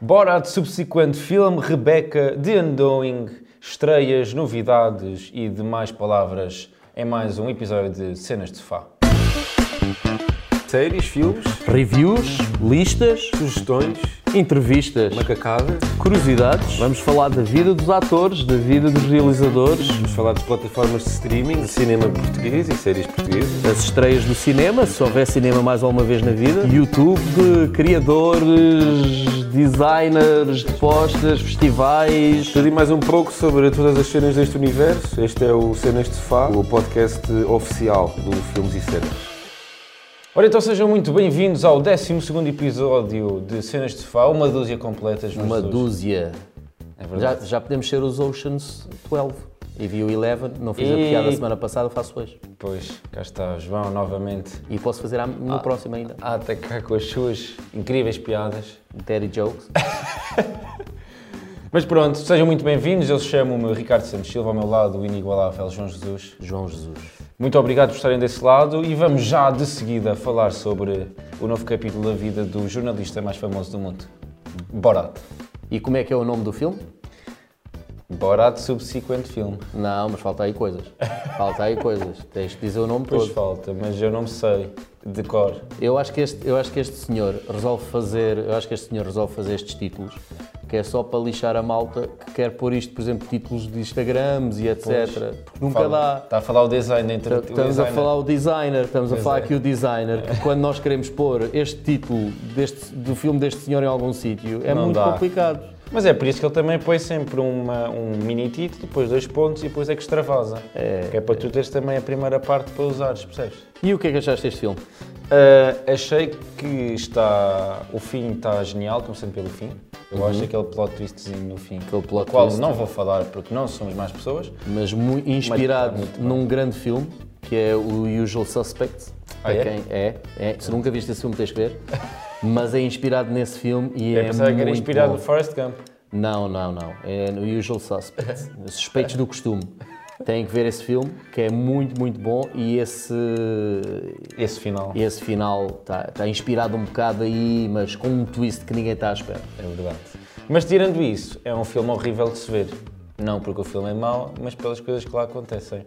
Borat, subsequente filme, Rebecca, The Undoing, estreias, novidades e demais palavras em mais um episódio de Cenas de Sofá. Séries, filmes, Reviews, listas, sugestões, entrevistas, macacada, curiosidades. Vamos falar da vida dos atores, da vida dos realizadores, vamos falar de plataformas de streaming, de cinema português e séries portuguesas. das estreias do cinema, se houver cinema mais alguma vez na vida, YouTube, criadores, designers de postas, festivais. Tudo e mais um pouco sobre todas as cenas deste universo. Este é o Cenas de Sofá, o podcast oficial do Filmes e Cenas. Ora, então sejam muito bem-vindos ao 12 episódio de Cenas de Sofá, uma dúzia completas. mas Uma dúzia. É Já, verdade. já podemos ser os Oceans 12. E vi o 11, não fiz a E- piada semana passada, faço hoje. Pois, cá está João novamente E posso fazer am- no próximo ainda. a atacar com as suas incríveis piadas. Daddy Jokes. Mas pronto, sejam muito bem-vindos. Eu chamo-me Ricardo Santos Silva, ao meu lado o inigualável João Jesus. João Jesus. Muito obrigado por estarem desse lado e vamos já de seguida falar sobre o novo capítulo da vida do jornalista mais famoso do mundo, Borat. E como é que é o nome do filme? Borat Subsequent Film. Não, mas falta aí coisas. Falta aí coisas. Tens de dizer o nome Pois todo. falta, mas eu não sei de cor. Eu acho, que este, eu acho que este senhor resolve fazer, eu acho que este senhor resolve fazer estes títulos, que é só para lixar a malta que quer pôr isto, por exemplo, títulos de Instagrams e etc. Porque nunca Fala- dá. Está a falar o design entre o Estamos a designer. falar o designer, estamos a Pois falar é. aqui o designer, que quando nós queremos pôr este título deste, do filme deste senhor em algum sítio, é Não muito dá. complicado. Mas é por isso que ele também põe sempre uma- um mini título, depois dois pontos e depois é que extravasa. É. Que é para tu teres também a primeira parte para usares, percebes? E o que é que achaste deste filme? Uh, achei que está. O fim está genial, começando pelo fim. Eu acho aquele plot twistzinho no fim, Aquele plot qual twist. não vou falar porque não somos mais pessoas. mas mu- inspirado muito num grande filme que é o Usual Suspects. Ah, é? quem é, é. Se nunca viste esse filme, tens que ver. Mas é inspirado nesse filme e Eu é pensava que era muito inspirado bom. no Forrest Gump. Não, não, não. É no Usual Suspects. Suspeitos do costume. Têm que ver esse filme, que é muito, muito bom e esse, Esse final. esse final está está inspirado um bocado aí, mas com um twist que ninguém está à espera. É verdade. Mas tirando isso, é um filme horrível de se ver. Não porque o filme é mau, mas pelas coisas que lá acontecem.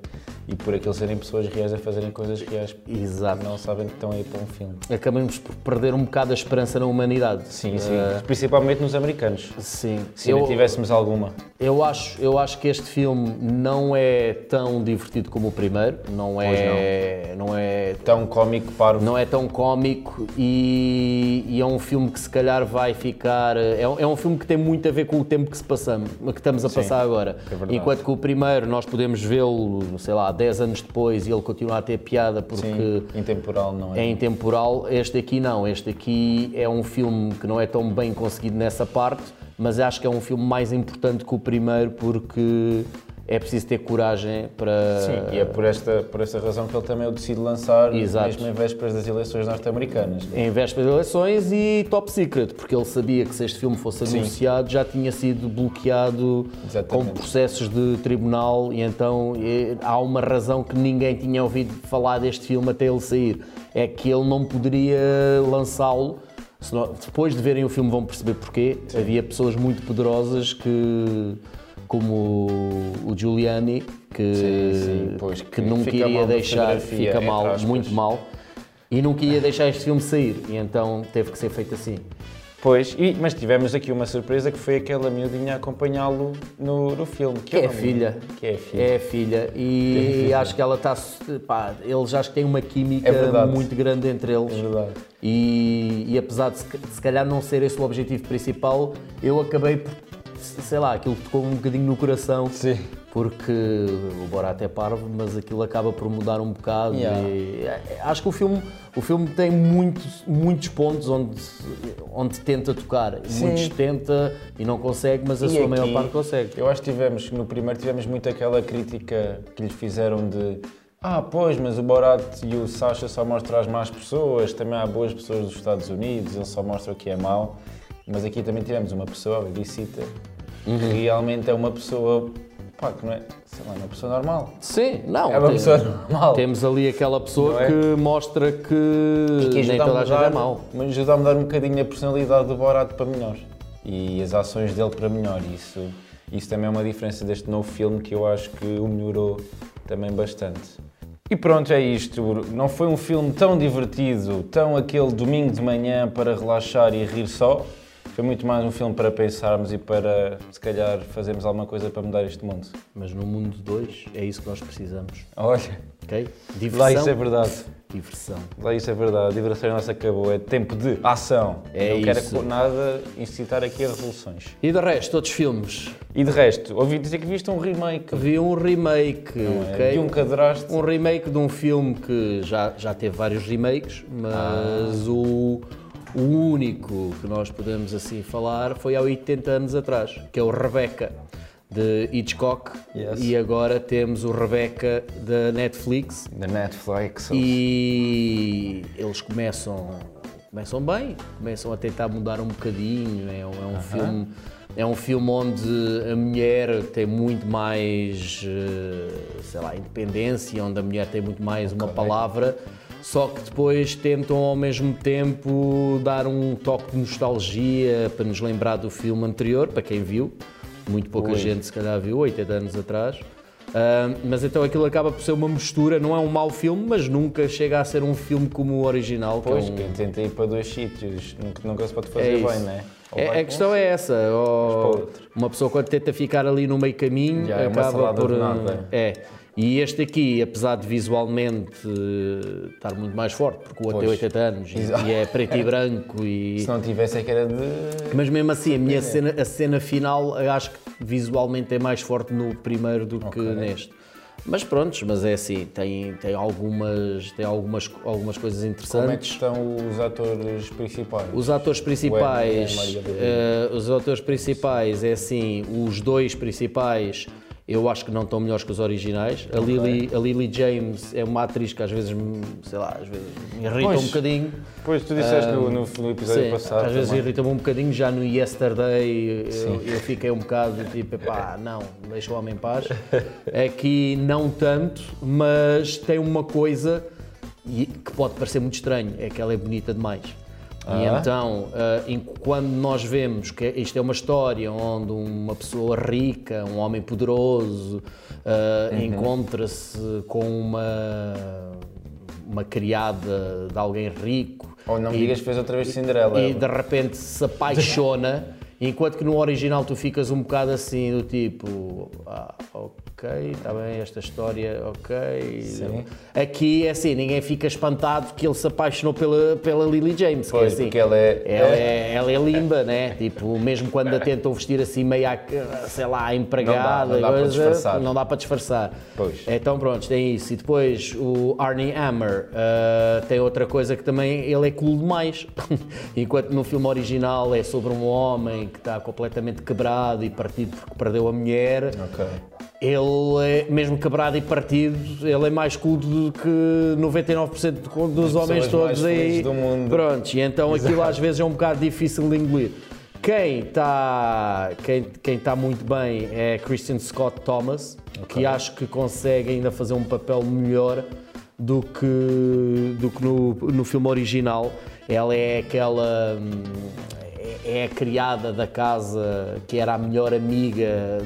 E por aqueles serem pessoas reais a fazerem coisas reais. Exato. Não sabem que estão aí para um filme. Acabamos por perder um bocado a esperança na humanidade. Sim, sim. Eh, Principalmente nos americanos. sim. Se não tivéssemos alguma. Eu acho, eu acho que este filme não é tão divertido como o primeiro, não é, não. é, Tão cómico para não é tão cómico e, e é um filme que se calhar vai ficar, é, um- é um filme que tem muito a ver com o tempo que se passamos, que estamos a passar agora. é. Enquanto que o primeiro nós podemos vê-lo, sei lá, 10 anos depois e ele continua a ter piada porque Sim, intemporal, não é? é intemporal. Este aqui não, este aqui é um filme que não é tão bem conseguido nessa parte, mas acho que é um filme mais importante que o primeiro porque é preciso ter coragem para. Sim, e é por esta, por esta razão que ele também o decide lançar Exato. mesmo em vésperas das eleições norte-americanas. Em véspera de eleições e top secret, porque ele sabia que se este filme fosse anunciado já tinha sido bloqueado Exatamente. com processos de tribunal e então eh, há uma razão que ninguém tinha ouvido falar deste filme até ele sair. É que ele não poderia lançá-lo. Depois de verem o filme vão perceber porquê. Havia pessoas muito poderosas que como o Giuliani que, Sim, sim, pois, que que nunca iria deixar, fica mal, muito mal e nunca ia deixar este filme sair e então teve que ser feito assim. Pois, e- mas tivemos aqui uma surpresa que foi aquela miudinha a acompanhá-lo no, no filme. Que é eu a filha. Que é a filha. É filha e acho que ela está. Pá, eles acho que têm uma química É muito grande entre eles. É verdade. E, e apesar de se, de se calhar não ser esse o objetivo principal, eu acabei por, sei lá, aquilo tocou um bocadinho no coração. Sim. Porque o Borat é parvo, mas aquilo acaba por mudar um bocado. Yeah. E, é, acho que o filme, o filme tem muitos, muitos pontos onde, onde tenta tocar. Muitos tenta e não consegue, mas a E sua aqui, maior parte consegue. Eu acho que tivemos, no primeiro tivemos muito aquela crítica que lhe fizeram de ah, pois, mas o Borat e o Sasha só mostram as más pessoas, também há boas pessoas dos Estados Unidos, ele só mostra o que é mau. Mas aqui também tivemos uma pessoa, a Babysitter, Uhum. realmente é uma pessoa, pá, que não é, sei lá, uma pessoa normal. Sim, não. É uma tem- pessoa normal. Temos ali aquela pessoa é? que mostra que, que nem toda a gente é mau. mas ajuda a mudar um bocadinho a personalidade do Borat para melhor. e as ações dele para melhor. Isso, isso também é uma diferença deste novo filme que eu acho que o melhorou também bastante. E pronto, é isto. Não foi um filme tão divertido, tão aquele domingo de manhã para relaxar e rir só. Foi muito mais um filme para pensarmos e para, se calhar, fazermos alguma coisa para mudar este mundo. Mas no mundo 2 é isso que nós precisamos. Olha, Ok? lá isso é verdade. Diversão. Lá isso é verdade. A diversão nossa acabou. É tempo de ação. É não quero isso. nada incitar aqui a revoluções. E de resto, outros filmes. E de resto, ouvi dizer que viste um remake. Vi um remake, não é? ok? De um cadraste. Um remake de um filme que já, já teve vários remakes, mas o, o único que nós podemos assim falar foi há 80 anos atrás, que é o Rebecca, de Hitchcock. Yes. E agora temos o Rebecca da Netflix. Da Netflix. E eles começam, começam bem, começam a tentar mudar um bocadinho. É, um- é um filme. É um filme onde a mulher tem muito mais, eh, sei lá, independência, onde a mulher tem muito mais uma palavra, só que depois tentam ao mesmo tempo dar um toque de nostalgia para nos lembrar do filme anterior, para quem viu. Muito pouca Ui. gente se calhar viu, 80 anos atrás. Ah, mas então aquilo acaba por ser uma mistura, não é um mau filme, mas nunca chega a ser um filme como o original. que é Pois, um- quem tenta ir para dois sítios nunca, nunca se pode fazer É bem, não é? É, a questão é essa. ou- uma pessoa quando tenta ficar ali no meio caminho Já é acaba por. É. E este aqui, apesar de visualmente eh, estar muito mais forte, porque o outro tem Pois. 80 anos e- Exato. e é preto e branco e. Se não tivesse é que era de... Mas mesmo assim, a minha cena, a cena final acho que visualmente é mais forte no primeiro do que Ok. neste. Mas prontos, mas é assim, tem, tem, algumas, tem algumas, algumas coisas Como é que interessantes. estão os atores principais? Os atores principais, eh, os atores principais é assim, os dois principais eu acho que não estão melhores que os originais. A Lily, a Lily James é uma atriz que às vezes, me- sei lá, às vezes me irrita Pois. um bocadinho. Pois, tu disseste no, no, no episódio Sim, passado às vezes irrita-me um bocadinho, já no Yesterday eu, eu fiquei um bocado tipo, pá, não, deixa o homem em paz. Aqui não tanto, mas tem uma coisa que pode parecer muito estranho, é que ela é bonita demais. E Ah. então, ah, quando nós vemos que isto é uma história onde uma pessoa rica, um homem poderoso, ah, Uhum. encontra-se com uma, uma criada de alguém rico. Ou não me e- digas que fez outra vez Cinderela. e de repente se apaixona, enquanto que no original tu ficas um bocado assim, do tipo, ah, ok, está bem, esta história, ok. Sim. Aqui é assim, ninguém fica espantado que ele se apaixonou pela, pela Lily James, que é Pois, assim, porque ela é- ela é, ela é limba, né? Tipo, mesmo quando a tentam vestir assim meio, à- sei lá, à empregada, não dá para coisa, disfarçar. não dá para disfarçar. Pois. Então pronto, tem isso. E depois o Arnie Hammer ah, tem outra coisa que também ele é cool demais. Enquanto no filme original é sobre um homem que está completamente quebrado e partido porque perdeu a mulher. Ok. Ele é, mesmo quebrado e partido, ele é mais cool do que 99% do- dos homens todos aí. do mundo. Prontos, e então aquilo às vezes é um bocado difícil de engolir. Quem está quem, quem tá muito bem é Christian Scott Thomas, que acho que consegue ainda fazer um papel melhor do que, do que no, no filme original. Ela é aquela. hum, é- é a criada da casa que era a melhor amiga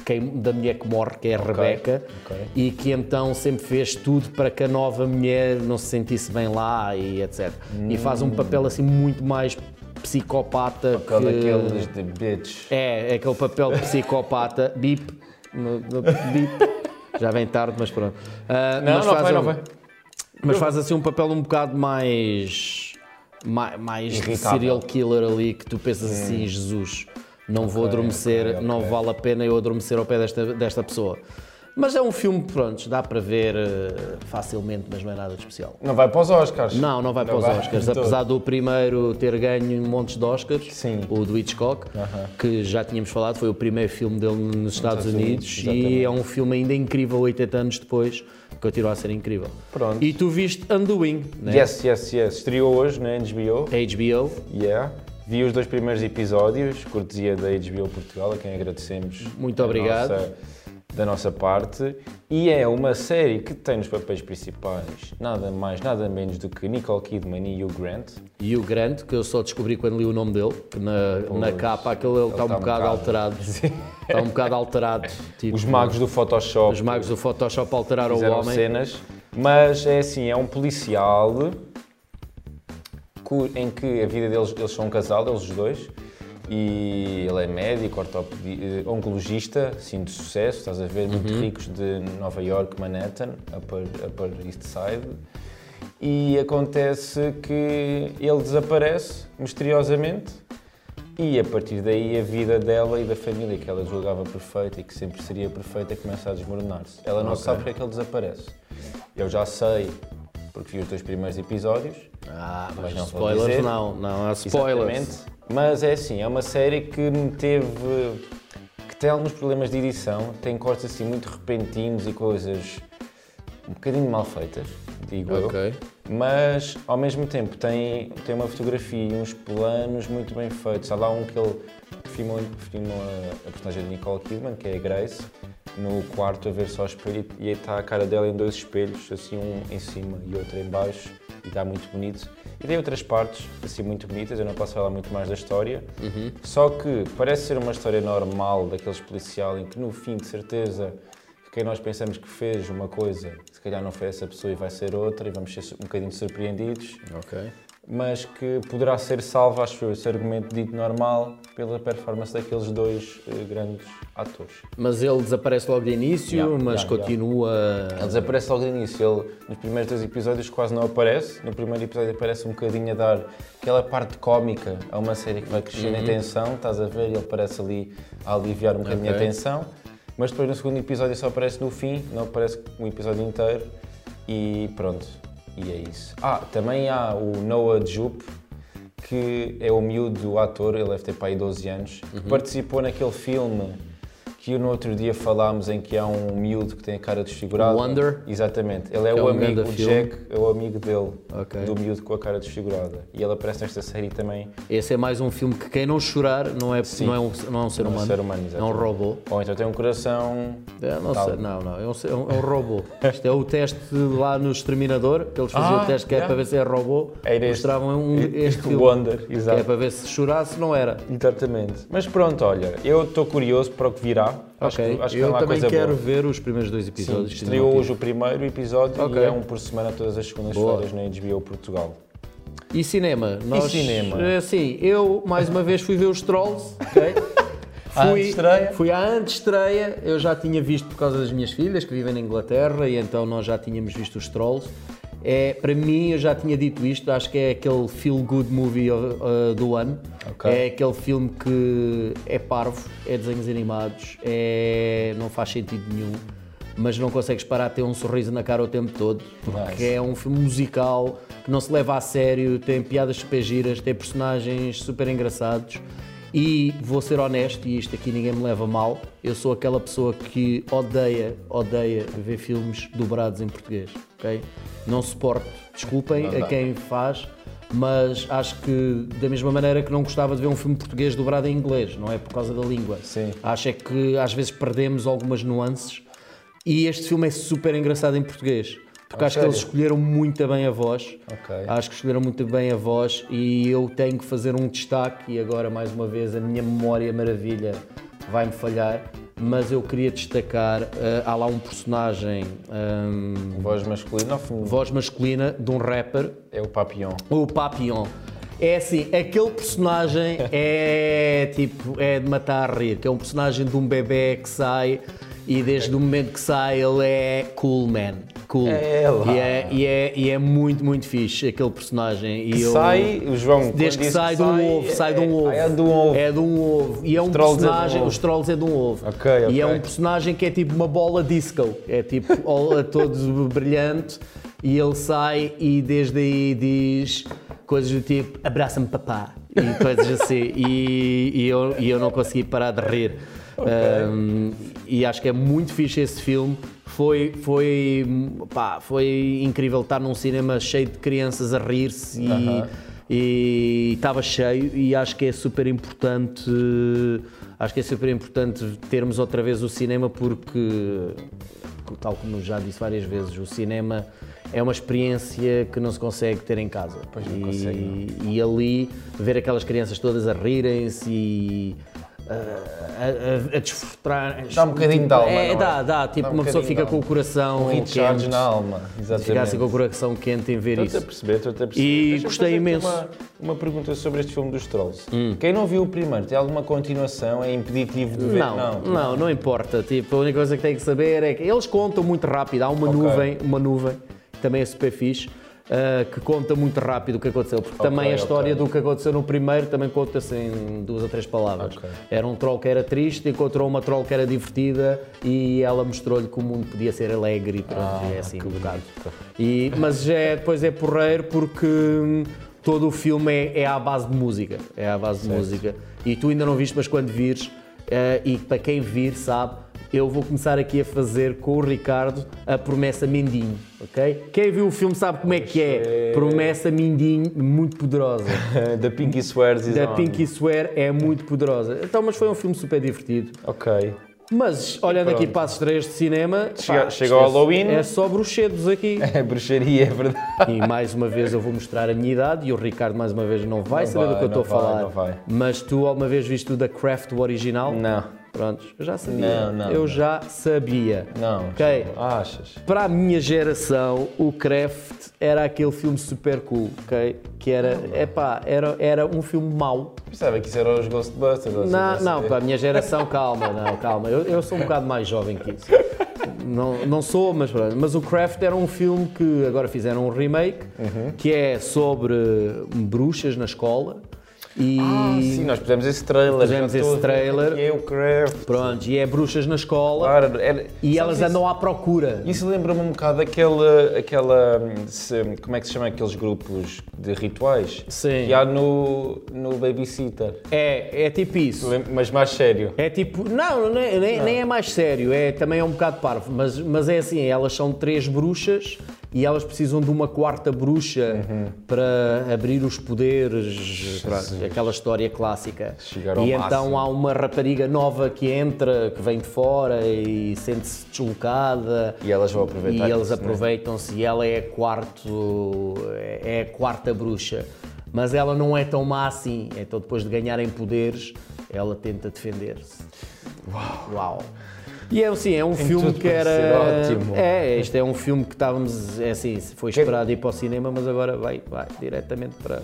de quem, da mulher que morre, que é a Rebecca, ok. e que então sempre fez tudo para que a nova mulher não se sentisse bem lá e etc. E faz um papel assim muito mais psicopata que... daqueles de bitch. É, é aquele papel de psicopata, bip, bip. Já vem tarde, mas pronto. Ah, Não, mas não não um- vai. Mas faz assim um papel um bocado mais. mais, mais serial killer ali que tu pensas assim, Jesus, não vou adormecer, ok, ok. não vale a pena eu adormecer ao pé desta, desta pessoa. Mas é um filme, pronto, dá para ver eh, facilmente, mas não é nada de especial. Não vai para os Oscars. Não, não vai para os Oscars, apesar do primeiro ter ganho montes de Oscars, Sim. o do Hitchcock, que já tínhamos falado, foi o primeiro filme dele nos Estados Estados Unidos, Unidos, e é um filme ainda incrível 80 anos depois, continua a ser incrível. Pronto. E tu viste Undoing, né? Yes, yes, yes. Estreou hoje na HBO. HBO, Yeah. Vi os dois primeiros episódios, cortesia da HBO Portugal, a quem agradecemos. Muito obrigado. nossa, da nossa parte e é uma série que tem nos papéis principais nada mais, nada menos do que Nicole Kidman e Hugh Grant. E o Grant, que eu só descobri quando li o nome dele, que na, na capa aquele ele está um tá um bocado alterado. Está um bocado alterado. Tipo, Os magos do Photoshop os magos do Photoshop alteraram o fizeram homem. cenas, mas é assim, é um policial em que a vida deles, eles são um casal, eles dois, e ele é médico, eh, oncologista, assim, de sucesso, estás a ver, muito ricos de Nova York, Manhattan, Upper, Upper East Side, e acontece que ele desaparece misteriosamente e a partir daí a vida dela e da família que ela julgava perfeita e que sempre seria perfeita começa a desmoronar-se. Ela não Ok. sabe porque é que ele desaparece. Eu já sei, porque vi os dois primeiros episódios. Ah, mas, Mas não spoilers dizer. não, não há spoilers. Exatamente. Mas é assim, é uma série que me teve. que tem alguns problemas de edição, tem cortes assim muito repentinos e coisas um bocadinho mal feitas, digo eu. Ok. Mas ao mesmo tempo tem, tem uma fotografia e uns planos muito bem feitos. Há lá um que ele filmou, filmou a, a personagem de Nicole Kidman, que é a Grace, no quarto a ver só o espelho e aí está a cara dela em dois espelhos, assim um em cima e outro em baixo, e está muito bonito. E tem outras partes, assim, muito bonitas, eu não posso falar muito mais da história. Só que parece ser uma história normal, daqueles policial, em que no fim, de certeza, que quem nós pensamos que fez uma coisa, se calhar não foi essa pessoa e vai ser outra, e vamos ser um bocadinho surpreendidos, Ok. Mas que poderá ser salvo, acho eu, esse argumento dito normal, pela performance daqueles dois eh, grandes atores. Mas ele desaparece logo de início, Yeah, mas yeah, continua. Ele desaparece logo de início, ele nos primeiros dois episódios quase não aparece, no primeiro episódio aparece um bocadinho a dar aquela parte cómica a uma série que vai crescendo em tensão, estás a ver, ele aparece ali a aliviar um bocadinho Ok. a tensão, mas depois no segundo episódio só aparece no fim, não aparece um episódio inteiro. E pronto, e é isso. Ah, também há o Noah Jupe, que é o miúdo ator, ele deve ter para aí 12 anos, que participou naquele filme que no outro dia falámos em que há um miúdo que tem a cara desfigurada. Wonder? Exatamente. Ele é é o um amigo, o. Jack é o amigo dele, Ok. do miúdo com a cara desfigurada. E ele aparece nesta série também. Esse é mais um filme que quem não chorar não é, Sim. não é, um, não é um ser Não é um humano. ser humano, é um exatamente. robô. Ou então tem um coração. É, não, sei, não, não, é um, é um- é um robô. Isto é o teste lá no Exterminador, que eles faziam Ah, o teste que é para ver se é robô. Era este. Mostravam um, este filme. Wonder, Que é exato. para ver se chorasse, não era. Exatamente. Mas pronto, olha, eu estou curioso para o que virá. Acho ok, que, acho que eu lá também coisa quero boa. ver os primeiros dois Sim, episódios. estreou hoje o primeiro episódio Ok. e é um por semana todas as segundas-feiras na HBO Portugal. E cinema? Nós, cinema? eh, Sim, eu mais uma vez fui ver os Trolls, ok? À Fui, antestreia? fui à antestreia, eu já tinha visto por causa das minhas filhas que vivem na Inglaterra e então nós já tínhamos visto os Trolls. É, para mim, eu já tinha dito isto, acho que é aquele feel good movie uh, do ano. Ok. É aquele filme que é parvo, é desenhos animados, é, não faz sentido nenhum, mas não consegues parar de ter um sorriso na cara o tempo todo, porque Nice. é um filme musical que não se leva a sério, tem piadas super giras, tem personagens super engraçados. E vou ser honesto, e isto aqui ninguém me leva mal, eu sou aquela pessoa que odeia, odeia ver filmes dobrados em português, ok? Não suporto, desculpem Não a quem faz, mas acho que da mesma maneira que não gostava de ver um filme português dobrado em inglês, não é por causa da língua. Sim. Acho é que às vezes perdemos algumas nuances e este filme é super engraçado em português. Porque acho que eles escolheram muito bem a voz. Ok. Acho que escolheram muito bem a voz e eu tenho que fazer um destaque e agora mais uma vez a minha memória maravilha vai-me falhar, mas eu queria destacar, eh, há lá um personagem, hum, Voz masculina, ao fim, voz masculina de um rapper é o Papillon. o Papillon. É assim, aquele personagem é tipo, é de matar a rir, que é um personagem de um bebê que sai e desde o momento que sai ele é cool man. Cool. É lá. E é, e, é, e é muito, muito fixe aquele personagem. E Que eu- sai, o João, Desde que disse sai de um ovo, sai de um ovo. É, de um ovo. É de um ovo. E é um é um personagem, ovo. os trolls é de um ovo. Ok, ok. E é um personagem que é tipo uma bola disco. É tipo all- todo brilhante. E ele sai e desde aí diz coisas do tipo abraça-me papá. E coisas assim. E, e eu, e eu não consegui parar de rir. Um, e acho que é muito fixe esse filme. Foi, foi, pá, foi incrível estar num cinema cheio de crianças a rir-se e, Aham. e estava cheio e acho que é super importante acho que é super importante termos outra vez o cinema porque tal como já disse várias vezes o cinema é uma experiência que não se consegue ter em casa Pois não e, consegue, e ali ver aquelas crianças todas a rirem-se e a, a, a desfrutar Dá um bocadinho de alma, é, não é? dá, dá, tipo Dá um uma pessoa fica com o coração Um quente na alma, exatamente. fica assim com o coração quente em ver Estou-te a isso perceber, estou-te a perceber. E gostei imenso. Hum. Uma, uma pergunta sobre este filme dos Trolls. Quem não viu o primeiro, tem alguma continuação? É impeditivo de ver? Não, não, não, importa. Tipo, a única coisa que tem que saber é que eles contam muito rápido. Há uma Ok. nuvem, uma nuvem, que também é super fixe, ah, que conta muito rápido o que aconteceu. Porque também a história do que aconteceu no primeiro também conta-se em duas ou três palavras. Ok. Era um troll que era triste, encontrou uma troll que era divertida e ela mostrou-lhe que o mundo podia ser alegre e pronto, Ah, é assim um bocado. E, mas é, depois é porreiro porque hum, todo o filme é, é à base de música. É à base de música. E tu ainda não viste, mas quando vires, eh, e para quem vir sabe, eu vou começar aqui a fazer com o Ricardo a promessa Mindinho, ok? Quem viu o filme sabe como é que é. Promessa Mindinho, muito poderosa. Da Pinky Swears is Da. Pinky Swear é muito poderosa. Então, mas foi um filme super divertido. Ok. Mas, olhando aqui para as estreias de cinema, Chega- pá, chega ao esquece. Halloween. É só bruxedos aqui. É bruxaria, é verdade. E mais uma vez eu vou mostrar a minha idade e o Ricardo mais uma vez não vai Não saber vai, do que eu estou a vai, falar. não vai. Mas tu alguma vez viste o da Craft, o original? Não. Pronto, eu já sabia. Não, não, eu não. já sabia. Não. Ok. Achas? Para a minha geração, o Craft era aquele filme super cool, ok? Que era, epá, era, era um filme mau. Pensava que isso era os Ghostbusters. ou Não, seja, não, assim. para a minha geração, calma, não, calma. Eu, eu sou um bocado mais jovem que isso. Não, não sou, mas pronto. Mas o Craft era um filme que agora fizeram um remake, Uhum. que é sobre bruxas na escola. E Ah, sim, nós pusemos esse trailer. Pusemos esse trailer. Que é o Craft. pronto, e é bruxas na escola Claro, era- e sabes elas isso? andam à procura. Isso lembra-me um bocado aquela, aquela se- como é que se chama aqueles grupos de rituais Sim. que há no, no Babysitter, É, é tipo isso. Mas mais sério. É tipo, não, não é- nem, nem é mais sério, é, também é um bocado parvo, mas, mas é assim, elas são três bruxas e elas precisam de uma quarta bruxa Uhum. para abrir os poderes, pronto, aquela história clássica. Chegar ao e máximo. então há uma rapariga nova que entra, que vem de fora e sente-se deslocada. E elas vão aproveitar E eles né? aproveitam-se e ela é quarto, é a quarta bruxa. Mas ela não é tão má assim, então depois de ganharem poderes, ela tenta defender-se. Uau! E é assim, é um filme tudo que era. ótimo. É, este é um filme que estávamos. É assim, foi esperado ir para o cinema, mas agora vai, vai diretamente para.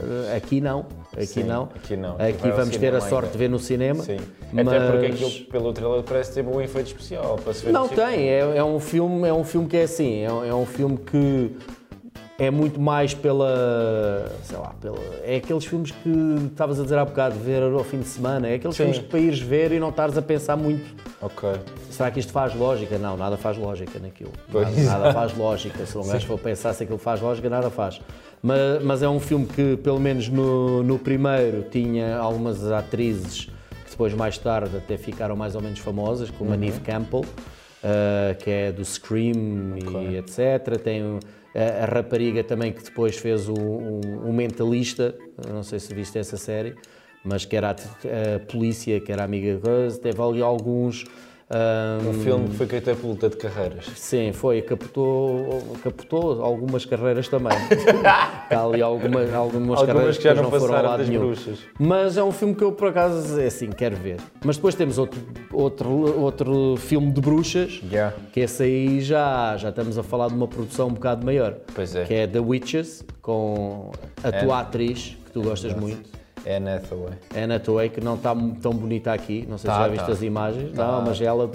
eh, Aqui não. Aqui Sim, não. aqui não. Aqui vamos ter a sorte ainda. de ver no cinema. Sim. Mas... Até porque aquilo pelo trailer parece ter bom efeito especial para se ver Não tem, é, é um filme, é um filme que é assim, é, um- é um filme que é muito mais pela, sei lá, pela, é aqueles filmes que estavas a dizer há bocado, ver ao fim de semana, é aqueles Sim. filmes que para ires ver e não estares a pensar muito, Ok. será que isto faz lógica? Não, nada faz lógica naquilo, Pois. nada, nada faz lógica, se um gajo for pensar se aquilo faz lógica, nada faz. Mas, mas é um filme que, pelo menos no, no primeiro, tinha algumas atrizes que depois, mais tarde, até ficaram mais ou menos famosas, como a Neve Campbell, uh, que é do Scream e etc. Tem a, rapariga também que depois fez o, um, um Mentalista, não sei se viste essa série, mas que era a, a polícia, que era amiga Rose, teve ali alguns. Um, Um filme que foi catapulta de carreiras. Sim, foi, capotou, capotou algumas carreiras também. Há ali algumas, algumas, carreiras que já não foram lado das nenhum. bruxas. Mas é um filme que eu, por acaso, é assim, quero ver. Mas depois temos outro, outro, outro filme de bruxas, Já. que esse aí já, já estamos a falar de uma produção um bocado maior. Pois é. Que é The Witches, com a tua atriz, que tu gostas muito. É Anne Hathaway. Anne Hathaway, que não está tão bonita aqui, não sei Tá, se já viste tá. as imagens, não, mas ela,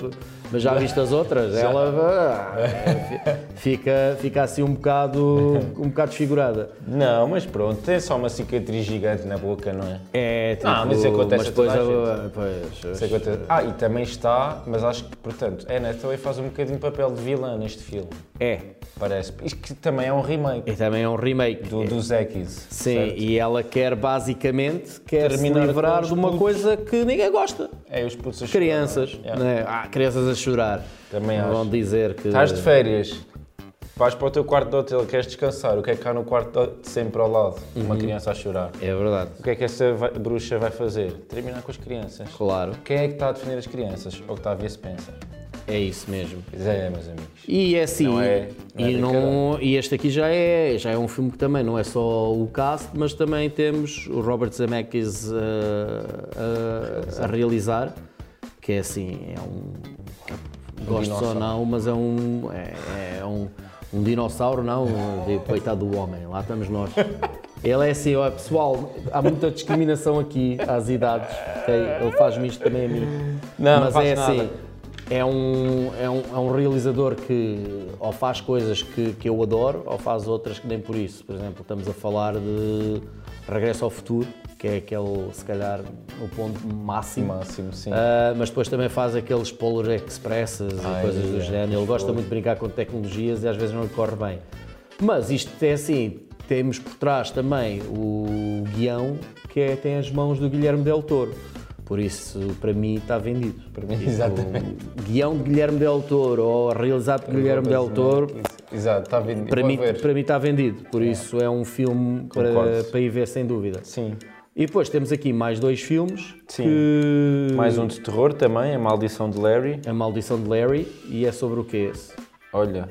mas já viste as outras, ela ah, fica, fica assim um bocado, um bocado desfigurada. Não, mas pronto, tem só uma cicatriz gigante na boca, não é? É, tipo, Não, mas isso acontece mas a toda depois, a a- pois, Isso acontece. Ah, e também está, mas acho que, portanto, Anne Hathaway faz um bocadinho de papel de vilã neste filme, é, parece. Isto que também é um remake e também é um remake. do, do Zekis. Sim, certo? e ela quer basicamente quer Terminar se livrar de uma putos. coisa que ninguém gosta. É os putos a. Crianças, Yeah. né? ah, crianças a chorar. Também Vão acho. dizer que Estás de férias, Vais para o teu quarto de hotel, queres descansar, o que é que há no quarto de sempre ao lado? Uma criança a chorar. É verdade. O que é que essa vai- bruxa vai fazer? Terminar com as crianças. Claro, Quem é que está a defender as crianças? Octavia Spencer. é isso mesmo. Pois é, meus amigos. E é assim, Não é- não é e, não, e este aqui já é, já é um filme que também não é só o cast, mas também temos o Robert Zemeckis uh, a, a realizar, que é assim, é um, gostes ou não, mas é um, é, é um, um dinossauro, não, de coitado do homem, lá estamos nós. Ele é assim, ó, pessoal, há muita discriminação aqui às idades, ok? ele faz-me isto também a mim. Não, não mas faço é nada. assim, é um, é, um, é um realizador que ou faz coisas que, que eu adoro ou faz outras que nem por isso. Por exemplo, estamos a falar de Regresso ao Futuro, que é aquele, se calhar, o ponto máximo. Máximo, sim. Ah, mas depois também faz aqueles Polar Expresses Ai, e coisas do é, género. Ele gosta muito de brincar com tecnologias e às vezes não lhe corre bem. Mas isto é assim, temos por trás também o guião que é, tem as mãos do Guilherme Del Toro. Por isso, para mim, está vendido. Para mim, exatamente. Guião de Guilherme Del Toro ou realizado por Guilherme Del Toro, Exato, está vindo. para mim, para mim está vendido. Por isso, é um filme para, para ir ver sem dúvida. Sim. E depois temos aqui mais dois filmes. Sim. Que... Mais um de terror também, A Maldição de Larry. A Maldição de Larry. E é sobre o que esse? Olha,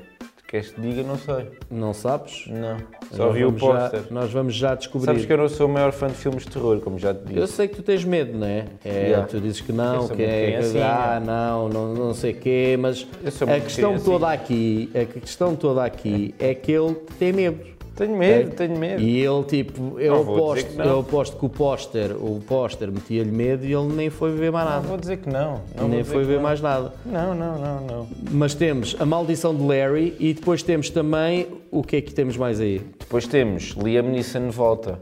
queres que diga? Não sei. Não sabes? Não. Só Nós vi o póster. Nós vamos já descobrir. Sabes que eu não sou o maior fã de filmes de terror, como já te Eu disse. sei que tu tens medo, não é? é Yeah. Tu dizes que não, Eu que é. que- criancinha. ah, não, não, não sei o quê, mas Eu a questão criancinha. toda aqui, a questão toda aqui é que ele tem medo. Tenho medo, ok? tenho medo. E ele, tipo, eu Não aposto, que não. eu aposto que o póster, o póster metia-lhe medo e ele nem foi ver mais Não nada. vou dizer que não. não nem foi ver não. mais nada. Não, não, não, não. Mas temos a maldição de Larry e depois temos também o que é que temos mais aí? Depois temos Liam Neeson volta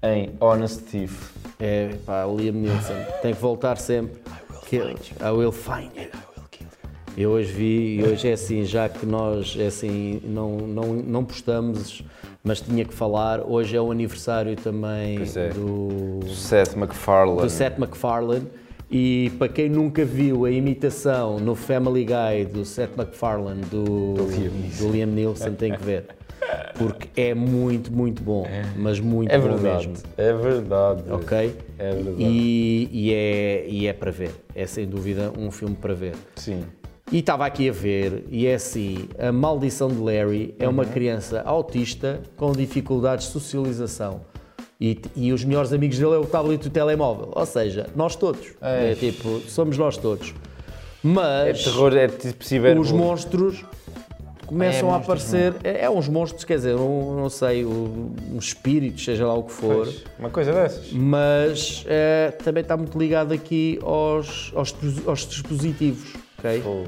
em Honest Thief. É, pá, Liam Neeson. Tem que voltar sempre. Que, I will find you. Eu hoje vi, e hoje é assim, já que nós é assim, não, não, não postamos, mas tinha que falar, hoje é o aniversário também é. do, Seth MacFarlane. do Seth MacFarlane. E para quem nunca viu a imitação no Family Guy do Seth MacFarlane do, Liam Neeson. do Liam Neeson, tem que ver. Porque é muito, muito bom, mas muito É bom verdade. mesmo. É verdade. Ok? É verdade. E, e é, e é para ver. É sem dúvida um filme para ver. Sim. E estava aqui a ver, e é assim: A Maldição de Larry é Uhum. uma criança autista com dificuldades de socialização. E, e os melhores amigos dele é o tablet e o telemóvel. Ou seja, nós todos. É, Ai. tipo, somos nós todos. É Mas terror, é tipo ciber. os monstros começam É, a aparecer. É, é uns monstros, quer dizer, um, não sei, um, um espírito, seja lá o que for. Pois, Uma coisa dessas. mas eh, também está muito ligado aqui aos, aos, aos dispositivos, ok?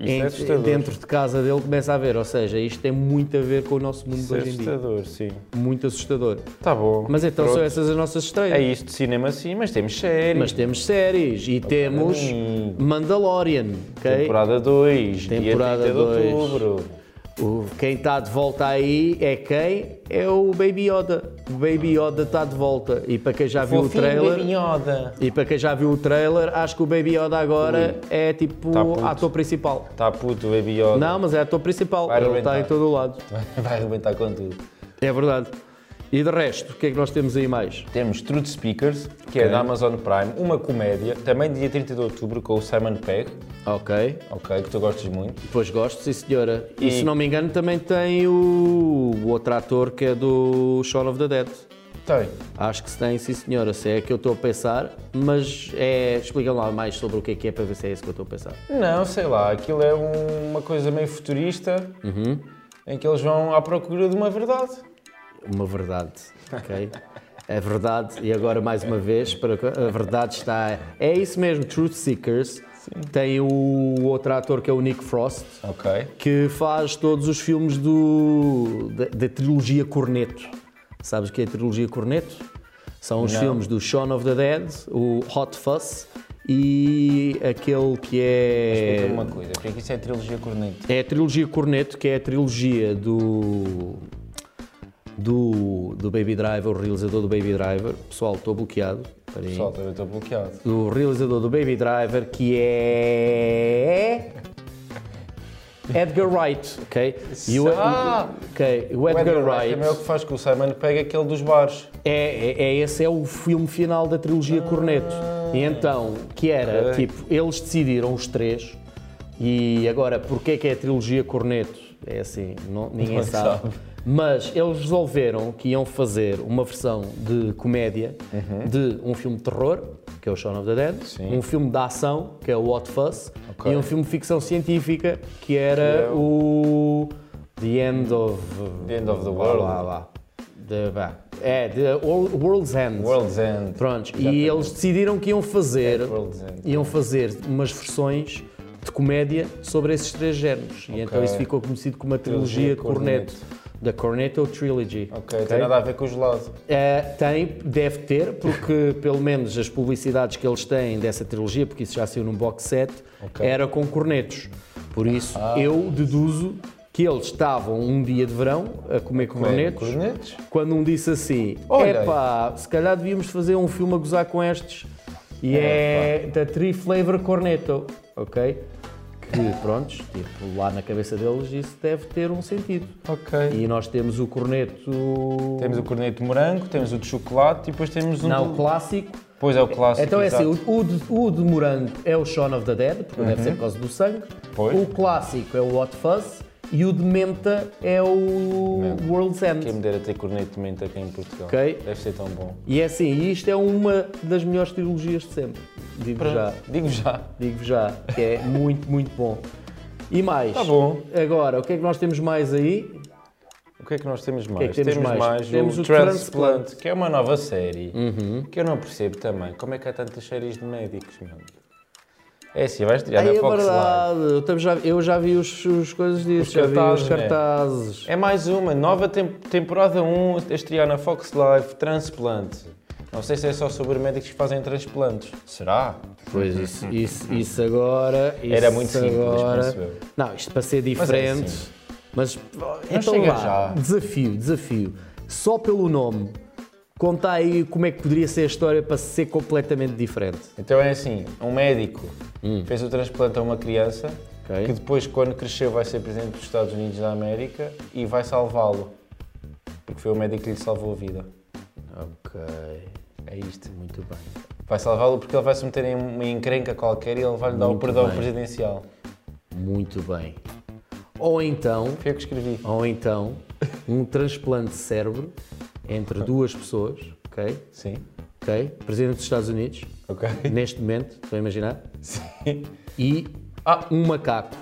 Isso Em- é dentro de casa dele começa a ver, ou seja, isto tem muito a ver com o nosso mundo Isso é hoje em dia. assustador, sim. Muito assustador. Tá bom. Mas então Pronto. são essas as nossas estreias. É isto de cinema, sim, mas temos séries. Mas temos séries e temos Hum. Mandalorian? Temporada 2, Temporada dia 30 dois. de outubro. O, quem está de volta aí é quem? É o Baby Yoda. O Baby Yoda está de volta. E para quem já viu o trailer. Baby Yoda. E para quem já viu o trailer, acho que o Baby Yoda agora é tipo Tá ator principal. Está puto o Baby Yoda. Não, mas é ator principal. Vai Ele arrebentar. está em todo o lado. Vai arrebentar com tudo. É verdade. E de resto, o que é que nós temos aí mais? Temos Truth Speakers, que é da Amazon Prime, uma comédia, também dia 30 de outubro, com o Simon Pegg, Ok. ok, que tu gostas muito. Depois gosto, sim senhora. E, E- se não me engano também tem o, o outro ator que é do Shaun of the Dead. Tem. Acho que se tem, sim senhora. Se é que eu estou a pensar, mas é... explica lá mais sobre o que é que é para ver se é isso que eu estou a pensar. Não, sei lá, aquilo é um- uma coisa meio futurista, Uhum. em que eles vão à procura de uma verdade. Uma verdade, ok? A verdade, e agora mais uma vez, para a verdade está. É isso mesmo, Truth Seekers. Tem o outro ator que é o Nick Frost, Ok. que faz todos os filmes do, da, da trilogia Corneto. Sabes o que é a trilogia Corneto? São os Não. filmes do Shaun of the Dead, o Hot Fuzz e aquele que é. Explica uma coisa, porque isso é a trilogia Corneto. É a trilogia Corneto, que é a trilogia do. Do, do Baby Driver, o realizador do Baby Driver. Pessoal, estou bloqueado. Espera aí. Pessoal, também estou bloqueado. O realizador do Baby Driver, que é. Edgar Wright, ok? E o, Ah! ok, o O Edgar, Edgar Wright Wright é o que faz que o Simon pega aquele dos bares. é, é, é- esse é o filme final da trilogia Corneto. E então, que era, Ok. tipo, eles decidiram os três, e agora, porquê que é a trilogia Corneto? É assim, não- ninguém Não sabe. sabe. Mas eles resolveram que iam fazer uma versão de comédia de um filme de terror, que é o Shaun of the Dead, Uhum. Sim. um filme de ação, que é o Hot Fuzz, Ok. e um filme de ficção científica, que era Que é o The End of... The End of the World. lá, lá. The- vá. É, The Wor- World's End. World's End. Prontos, e Exatamente. eles decidiram que iam fazer, End. iam fazer umas versões de comédia sobre esses três géneros. E então isso ficou conhecido como a trilogia, Trilogia Corneto. Corneto. Da Cornetto Trilogy. Ok, tem nada a ver com o gelado. É, tem, deve ter, porque pelo menos as publicidades que eles têm dessa trilogia, porque isso já saiu num box set, Ok. era com cornetos. Por isso Ah. eu deduzo que eles estavam um dia de verão a comer cornetos, Cornetos? quando um disse assim. Epá, se calhar devíamos fazer um filme a gozar com estes. E é da Tree Flavor Cornetto, ok? Que, prontos, tipo, lá na cabeça deles isso deve ter um sentido. Ok. E nós temos o corneto. Temos o corneto de morango, temos o de chocolate e depois temos um. Não, o clássico. Pois é o clássico. Então é assim, o, o de, o de morango é o Shaun of the Dead, porque deve ser por causa do sangue. Pois. O clássico é o Hot Fuzz e o de menta é o Menta. World's End. Quem me dera ter corneto de menta aqui em Portugal. Ok. Deve ser tão bom. E é assim, e isto é uma das melhores trilogias de sempre. Digo já, Digo já. digo já, que é muito, muito bom. E mais? Tá bom. Agora, o que é que nós temos mais aí? O que é que nós temos mais? que é que temos mais? Temos o, o Transplant, Transplant. que é uma nova série Uhum. que eu não percebo também. Como é que há tantas séries de médicos, meu amigo? É assim, vai estrear Ai, na é Fox Live. verdade, eu, também já, eu já vi os, os coisas disso, Os já vi os cartazes, né? cartazes. É mais uma, nova tem- temporada 1 a estrear na Fox Live, Transplant. Não sei se é só sobre médicos que fazem transplantes. Será? Pois isso, isso, isso agora. Isso Era muito simples, agora, penso eu. Não, isto para ser diferente. assim. Mas, então lá, já. desafio, desafio. Só pelo nome, conta aí como é que poderia ser a história para ser completamente diferente. Então é assim, um médico fez o transplante a uma criança Hum. Ok. que depois, quando cresceu, vai ser presidente dos Estados Unidos da América e vai salvá-lo. Porque foi o médico que lhe salvou a vida. Ok, É isto. muito bem. Vai salvá-lo porque ele vai se meter em uma encrenca qualquer e ele vai lhe dar o perdão bem. presidencial. Muito bem. Ou então, Foi eu que escrevi. ou então, um transplante de cérebro entre duas pessoas, ok? Sim. Ok? Presidente dos Estados Unidos, Ok. neste momento, estão a imaginar? Sim. E Ah. um macaco.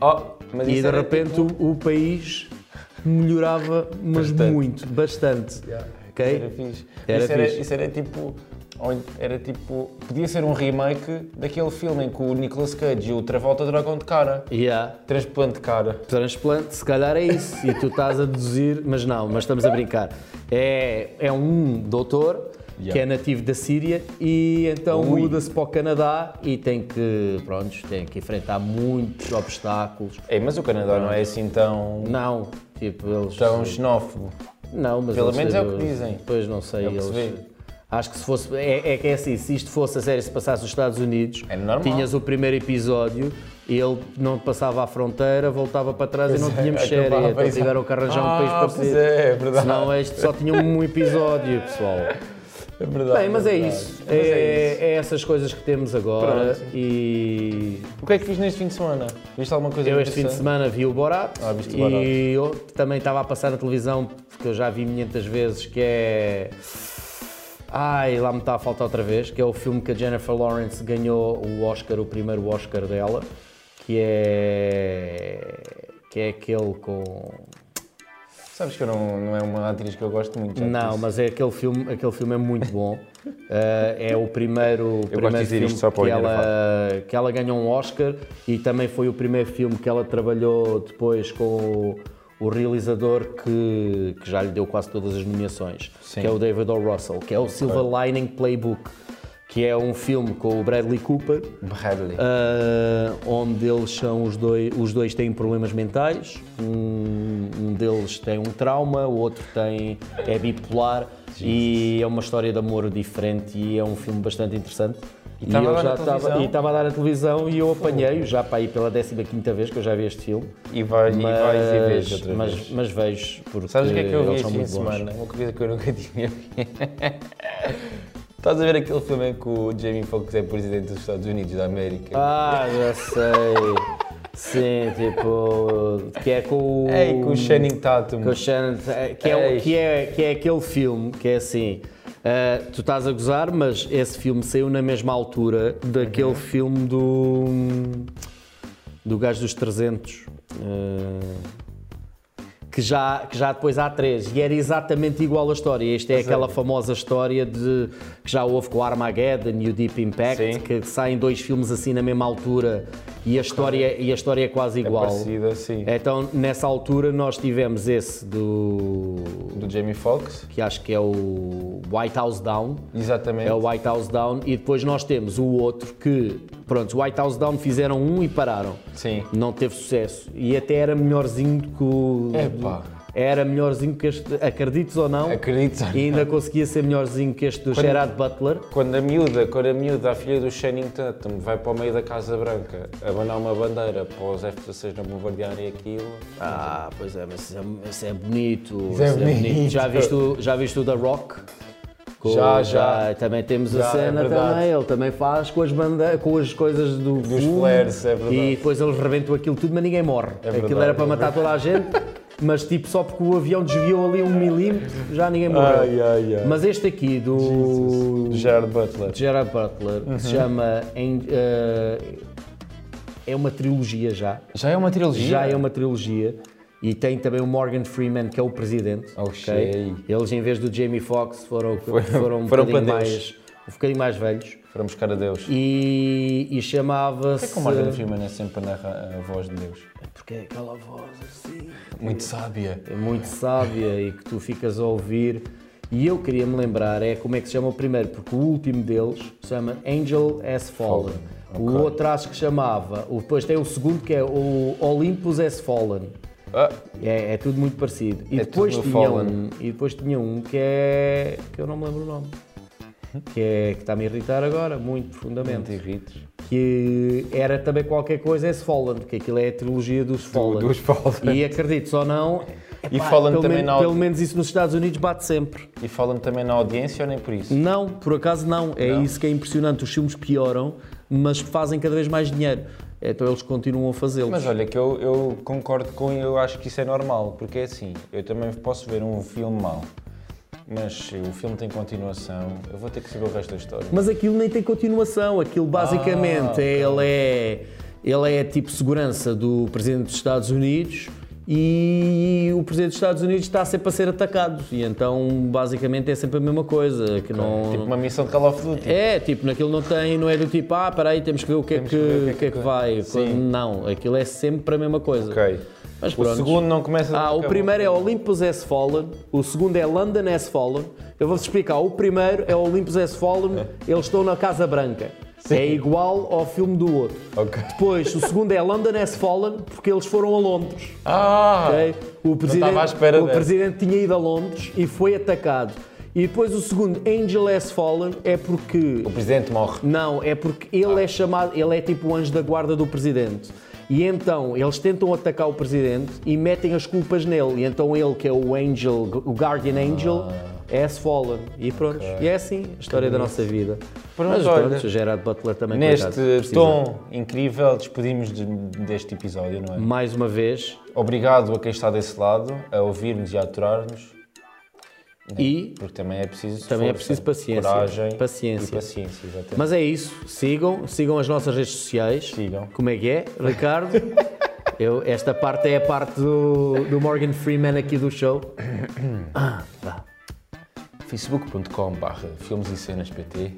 Oh, mas E isso de era repente tipo- o, o país melhorava, mas Bastante. muito, bastante. Isso Ok? era fixe. Era isso, era, isso era tipo. Era tipo. Podia ser um remake daquele filme em que o Nicolas Cage e o Travolta dragam de cara. Yeah. Transplante de cara. Transplante, se calhar é isso. E tu estás a deduzir, mas não, mas estamos a brincar. É, é um doutor que Yeah. é nativo da Síria e então muda-se para o Canadá e tem que, pronto, tem que enfrentar muitos obstáculos. Ei, mas o Canadá não é assim tão. Não, tipo, eles. tão xenófobo. Não, mas Pelo menos é o que dizem. Pois não sei, É que eles. Acho que se fosse. É, é que é assim, se isto fosse a série se passasse nos Estados Unidos, É tinhas o primeiro episódio, ele não passava à fronteira, voltava para trás Pois e não é, tínhamos série. acabava Então tiveram que arranjar um país Ah, parecido. pois é, é verdade. Senão este só tinha um episódio, pessoal. É verdade. Bem, mas é verdade. isso. Mas é isso. É, é essas coisas que temos agora Pronto. e O que é que fiz neste fim de semana? Viste alguma coisa eu este fim de semana vi o Borat Ah, viste o e Borat. eu também estava a passar na televisão, porque eu já vi 500 vezes, que é... Ai, lá me está a faltar outra vez, que é o filme que a Jennifer Lawrence ganhou o Oscar, o primeiro Oscar dela, que é... que é aquele com... Sabes que eu não, não é uma atriz que eu gosto muito. Não, mas é aquele filme, aquele filme é muito bom. Uh, é o primeiro, de primeiro filme que ela, que ela ganhou um Oscar e também foi o primeiro filme que ela trabalhou depois com o, o realizador que, que já lhe deu quase todas as nomeações, Sim. que é o David O. Russell, que é o Silver Lining Playbook, que é um filme com o Bradley Cooper, Bradley. Uh, onde eles são os dois, os dois têm problemas mentais, um, um deles tem um trauma, o outro tem é bipolar e é uma história de amor diferente e é um filme bastante interessante. E, estava a dar já na estava, televisão? e estava a dar televisão e eu apanhei-o já para ir pela 15 vez que eu já vi este filme. E vai, e vai e vês outra mas, vez. mas vejo porque Sabes o que é que eu vi este fim de semana? Uma coisa que eu nunca tinha. Estás a ver aquele filme em que o Jamie Foxx é presidente dos Estados Unidos da América? Ah, já sei. Sim, tipo, que é com o... Ei, com o Channing Tatum. com o Shannon, que é, Ei. que, é, que é aquele filme que é assim. ah, tu estás a gozar, mas esse filme saiu na mesma altura daquele Uhum. filme do. do gajo dos 300. ah, que já, que já depois há três, e era exatamente igual a história. Esta é é. aquela famosa história de que já houve com o Armageddon e o Deep Impact, Sim. que saem dois filmes assim na mesma altura e a história, e a história é quase É igual. parecida, sim. Então, nessa altura, nós tivemos esse do. Do Jamie Foxx. que acho que é o White House Down. Exatamente. É o White House Down. E depois nós temos o outro que, pronto, o White House Down fizeram um e pararam. Sim. Não teve sucesso. E até era melhorzinho que o. Epá. Era melhorzinho que este, acredites ou não. Acredito. E ainda conseguia ser melhorzinho que este do Quando- Gerard Butler. Quando a miúda, quando a miúda, a filha do Channing Tatum, vai para o meio da Casa Branca abanar uma bandeira para os F-16 não bombardearem aquilo. Ah, pois é, mas isso é, isso é bonito. Isso é bonito. Já viste, o- já viste o The Rock? Com- Já, já. Também temos Já, a é cena verdade. também. Ele também faz com as, bande... com as coisas do Dos fumo. flares, é verdade. E depois eles rebentam aquilo tudo, mas ninguém morre. É aquilo verdade, era para é matar toda a gente, mas tipo só porque o avião desviou ali um milímetro, já ninguém morreu. Ai, ai, ai. Mas este aqui do, Do Gerard Butler. Gerard Butler Uhum. se chama. em- eh, é uma trilogia já. Já é uma trilogia? Já é uma trilogia. E tem também o Morgan Freeman, que é o presidente. Ok? cheio. Eles, em vez do Jamie Foxx, foram, foram, um, foram bocadinho para Deus. mais, um bocadinho mais velhos. Foram buscar a Deus. E, e chamava-se. que o Morgan Freeman é sempre a narrar a voz de Deus? Porque é aquela voz assim. Muito sábia. É muito sábia e que tu ficas a ouvir. E eu queria me lembrar, é como é que se chama o primeiro, porque o último deles se chama Angel Has Fallen. O ok. outro acho que chamava, o- depois tem o segundo que é o Olympus Has Fallen. Ah, É, é tudo muito parecido. E É depois, tinha Fallen. um, e depois tinha um que é. que eu não me lembro o nome. Que é que está-me a irritar agora, muito profundamente. muito irrites. Que era também qualquer coisa as Fallen, que aquilo é a trilogia dos Fallen. dos Fallen. E acredites ou não. E epá, Fallen pelo, também na- pelo menos isso nos Estados Unidos bate sempre. E falam também na audiência ou nem por isso? Não, por acaso não. É Não? isso que é impressionante. Os filmes pioram, mas fazem cada vez mais dinheiro. Então eles continuam a fazê-los. Mas olha, que eu, eu concordo com eu acho que isso é normal, porque é assim, eu também posso ver um filme mau, mas o filme tem continuação, eu vou ter que saber o resto da história. Mas aquilo nem tem continuação. Aquilo basicamente Ah, é- ele é ele é tipo segurança do presidente dos Estados Unidos e o presidente dos Estados Unidos está sempre a ser atacado. E então basicamente é sempre a mesma coisa. Que não, Tipo uma missão de Call of Duty. É, tipo, naquilo não tem, não é do tipo, ah, peraí, temos que ver o que é que, que o que é que, é vai. Sim. Não, aquilo é sempre a mesma coisa. Ok. Mas o pronto. segundo não começa Ah, o primeiro é Olympus Has Fallen, o segundo é London Has Fallen. Eu vou-vos explicar. O primeiro é Olympus Has Fallen, eles estão na Casa Branca. É igual ao filme do outro. Ok. Depois, o segundo é London Has Fallen, porque eles foram a Londres. Ah! ok? O presidente, estava à espera o presidente tinha ido a Londres e foi atacado. E depois o segundo, Angel Has Fallen, é porque O presidente morre. não, é porque ele é chamado, ele é tipo o anjo da guarda do presidente. E então eles tentam atacar o presidente e metem as culpas nele. E então ele, que é o Angel, o Guardian Angel, é as fallen. E pronto. E é assim a história da nossa vida. Pronto, Mas olha, pronto, Gerard Butler também Neste coitado, tom incrível, despedimos de- deste episódio, não é? Mais uma vez. Obrigado a quem está desse lado, a ouvir-nos e a aturar-nos, E porque também é preciso Também é força, preciso paciência. coragem Paciência. paciência, exatamente. Mas é isso, sigam, sigam as nossas redes sociais. Sigam. Como é que é, Ricardo? Eu, esta parte é a parte do, do Morgan Freeman aqui do show. Ah, vá. facebook.com barra filmes e cenas pt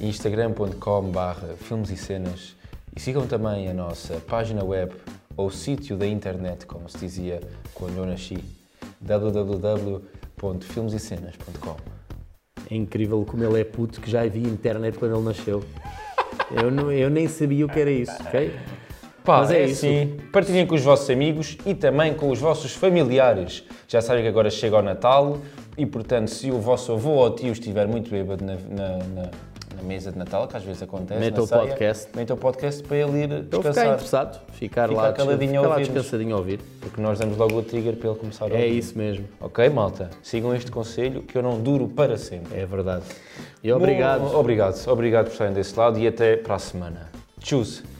instagram.com barra filmes e cenas e sigam também a nossa página web ou sítio da internet, como se dizia quando eu nasci, www.filmesecenas.com É incrível como ele é puto que já havia internet quando ele nasceu. Eu, não, eu nem sabia o que era isso, ok? Pá, Mas é é isso. assim, partilhem com os vossos amigos e também com os vossos familiares. Já sabem que agora chega o Natal e, portanto, se o vosso avô ou tio estiver muito bêbado na, na, na- na mesa de Natal, que às vezes acontece. Meta o podcast. Meta o podcast para ele ir Eu ficar descansar. interessado, ficar Ficar lá, caladinho a ficar lá ouvir-nos. descansadinho a ouvir. Porque nós damos logo o trigger para ele começar a É ouvir. isso mesmo, Ok, malta? Sigam este conselho que eu não duro para sempre. é verdade. E obrigado. Bom, obrigado. Obrigado por estarem desse lado e até para a semana. Tchus!